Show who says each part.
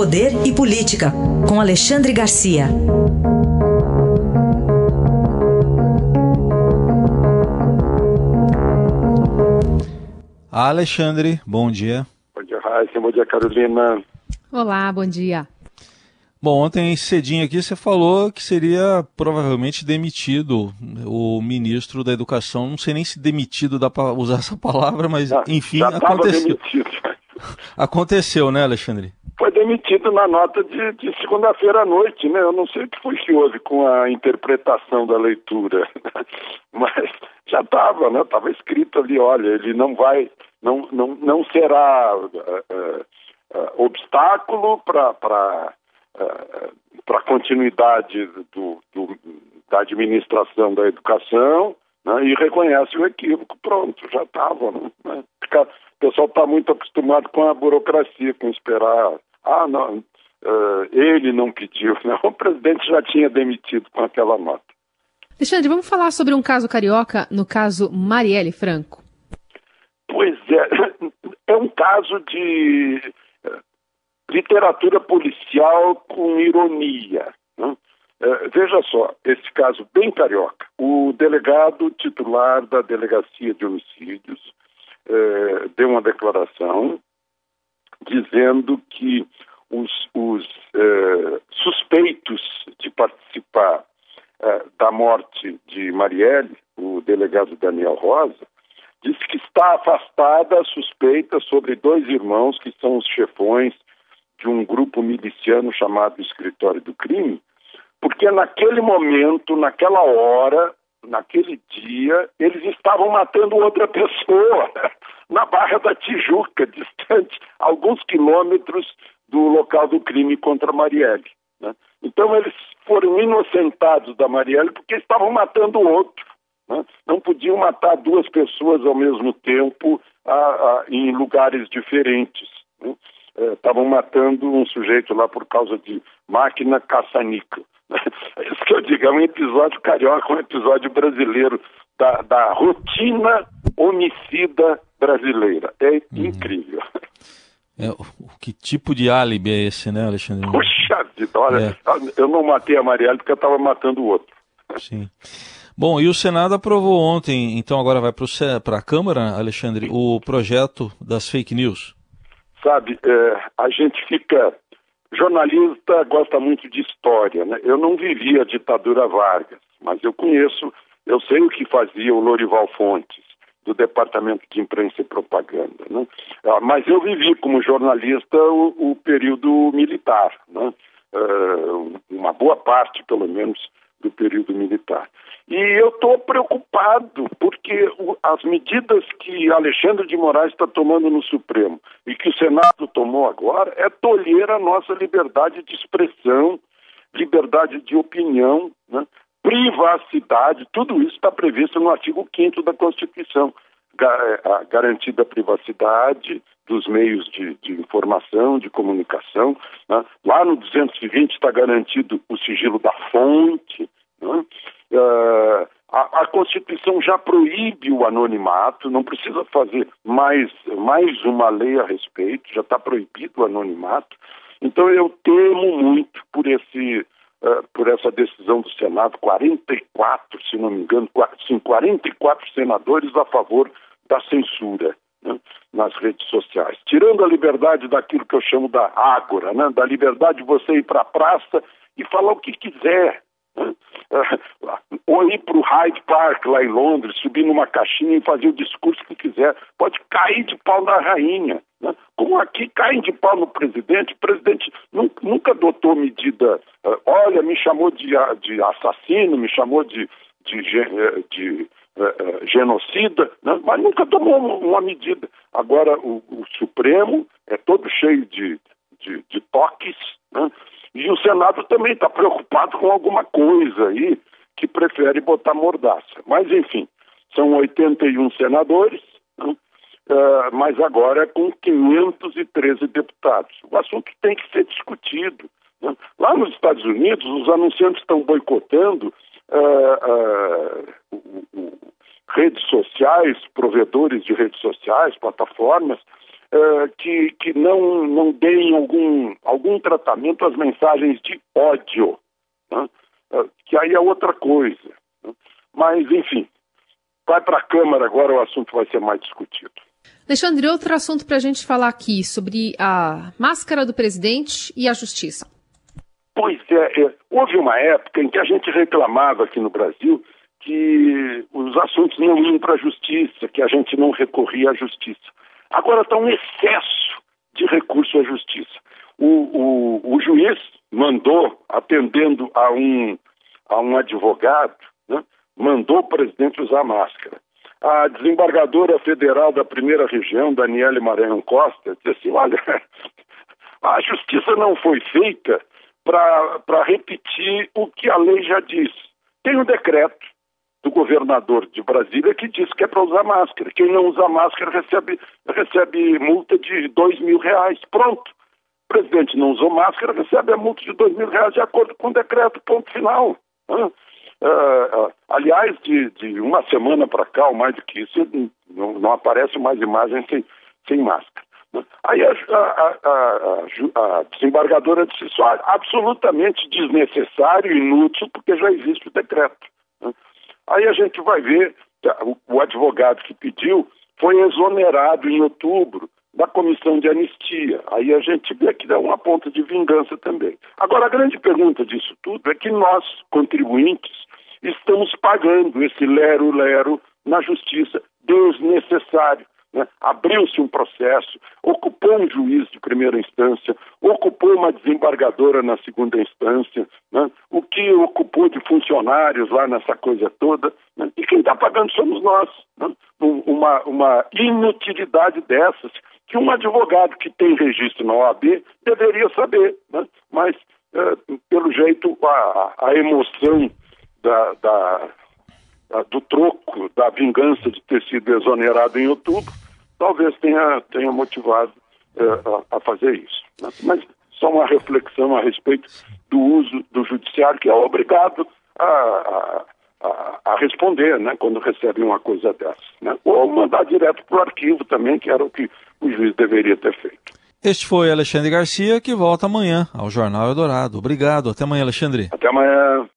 Speaker 1: Poder e Política, com Alexandre Garcia.
Speaker 2: Alexandre, bom dia.
Speaker 3: Bom dia, Raíssa. Bom dia, Carolina.
Speaker 4: Olá, bom dia.
Speaker 2: Bom, ontem cedinho aqui você falou que seria provavelmente demitido o ministro da Educação. Não sei nem se demitido dá para usar essa palavra, mas ah, enfim, aconteceu. Demitido. Aconteceu, né, Alexandre?
Speaker 3: Foi demitido na nota de, de segunda-feira à noite, né? Eu não sei o que foi que houve com a interpretação da leitura, mas já estava, né? Estava escrito ali, olha, ele não vai, não, não, não será uh, uh, obstáculo para para a continuidade do, do, da administração da educação né, e reconhece o equívoco. Pronto, já estava. Né? O pessoal está muito acostumado com a burocracia, com esperar. Ah, não, uh, ele não pediu. Né? O presidente já tinha demitido com aquela nota.
Speaker 4: Alexandre, vamos falar sobre um caso carioca, no caso Marielle Franco.
Speaker 3: Pois é, é um caso de literatura policial com ironia. Né? É, veja só, esse caso bem carioca. O delegado titular da Delegacia de Homicídios deu uma declaração dizendo que os, os é, suspeitos de participar é, da morte de Marielle, o delegado Daniel Rosa, disse que está afastada a suspeita sobre dois irmãos que são os chefões de um grupo miliciano chamado Escritório do Crime, porque naquele momento, naquela hora, naquele dia, eles estavam matando outra pessoa na Barra da Tijuca, distante alguns quilômetros do local do crime contra Marielle. Né? Então eles foram inocentados da Marielle porque estavam matando o outro. Né? Não podiam matar duas pessoas ao mesmo tempo a, a, em lugares diferentes. Né? estavam é, matando um sujeito lá por causa de máquina caça-níquel. É isso que eu digo, é um episódio carioca, um episódio brasileiro da, da rotina homicida brasileira. É uhum. incrível.
Speaker 2: É, que tipo de álibi é esse, né, Alexandre?
Speaker 3: Puxa vida, olha, é. eu não matei a Marielle porque eu estava matando o outro.
Speaker 2: Sim. Bom, e o Senado aprovou ontem, então agora vai para a Câmara, Alexandre, o projeto das fake news.
Speaker 3: Sabe, é, a gente fica. Jornalista gosta muito de história, né? Eu não vivi a ditadura Vargas, mas eu conheço, eu sei o que fazia o Lorival Fontes, do Departamento de Imprensa e Propaganda, né? Ah, mas eu vivi como jornalista o, o período militar, né? Uh, uma boa parte, pelo menos, do período militar. E eu estou preocupado, porque o, as medidas que Alexandre de Moraes está tomando no Supremo e que o Senado tomou agora é tolher a nossa liberdade de expressão, liberdade de opinião, né? Privacidade, tudo isso está previsto no artigo 5 da Constituição. É, a garantida privacidade dos meios de, de informação, de comunicação. Né? Lá no 220 está garantido o sigilo da fonte. Né? Uh, a, a, Constituição já proíbe o anonimato, não precisa fazer mais, mais uma lei a respeito, já está proibido o anonimato. Então eu temo muito por esse uh, por essa decisão do Senado, 44, se não me engano, sim, 44 senadores a favor da censura né, nas redes sociais, tirando a liberdade daquilo que eu chamo da ágora, né, da liberdade de você ir para a praça e falar o que quiser. Ou ir para o Hyde Park, lá em Londres, subir numa caixinha e fazer o discurso que quiser. Pode cair de pau na rainha. Né? Como aqui caem de pau no presidente, o presidente nunca adotou medida. Uh, olha, me chamou de, de assassino, me chamou de, de, de, de uh, genocida, né? mas nunca tomou uma medida. Agora, o, o Supremo é todo cheio de, de toques, né? e o Senado também está preocupado com alguma coisa aí que prefere botar mordaça. Mas, enfim, são 81 senadores, né? uh, mas agora é com 513 deputados. O assunto tem que ser discutido. Né? Lá nos Estados Unidos, os anunciantes estão boicotando uh, uh, redes sociais, provedores de redes sociais, plataformas, uh, que, que não, não deem algum, algum tratamento às mensagens de ódio, né? uh, que aí é outra coisa. Né? Mas, enfim, vai para a Câmara agora, o assunto vai ser mais discutido.
Speaker 4: Alexandre, outro assunto para a gente falar aqui sobre a máscara do presidente e a justiça.
Speaker 3: Pois é, é, houve uma época em que a gente reclamava aqui no Brasil que os assuntos não iam para a justiça, que a gente não recorria à justiça. Agora está um excesso de recurso à justiça. O, o, o juiz mandou, atendendo a um, a um advogado, né, mandou o presidente usar máscara. A desembargadora federal da primeira região, Daniele Maranhão Costa, disse assim: olha, a justiça não foi feita para repetir o que a lei já diz. Tem um decreto do governador de Brasília que diz que é para usar máscara. Quem não usa máscara recebe, recebe multa de dois mil reais. Pronto. O presidente não usou máscara, recebe a multa de dois mil reais de acordo com o decreto. Ponto final. Uh, uh, aliás, de, de, uma semana para cá, ou mais do que isso, não, não aparece mais imagens sem, sem máscara. Aí a, a, a, a, desembargadora disse isso, absolutamente desnecessário, inútil, porque já existe o decreto. Aí a gente vai ver, o, o advogado que pediu foi exonerado em outubro da comissão de anistia. Aí a gente vê que dá uma ponta de vingança também. Agora, a grande pergunta disso tudo é que nós, contribuintes, estamos pagando esse lero-lero na justiça desnecessário. Né? Abriu-se um processo, ocupou um juiz de primeira instância, ocupou uma desembargadora na segunda instância, né? o que ocupou de funcionários lá nessa coisa toda, né? e quem está pagando somos nós. Né? Uma, uma inutilidade dessas, que um advogado que tem registro na OAB deveria saber, né? mas, é, pelo jeito, a, a emoção da, da do troco, da vingança de ter sido exonerado em outubro, talvez tenha, tenha motivado a, a, fazer isso. Né? Mas só uma reflexão a respeito do uso do judiciário, que é obrigado a, a, a responder né, quando recebe uma coisa dessa. Né? Ou mandar direto para o arquivo também, que era o que o juiz deveria ter feito.
Speaker 2: Este foi Alexandre Garcia, que volta amanhã ao Jornal Eldorado. Obrigado. Até amanhã, Alexandre.
Speaker 3: Até amanhã.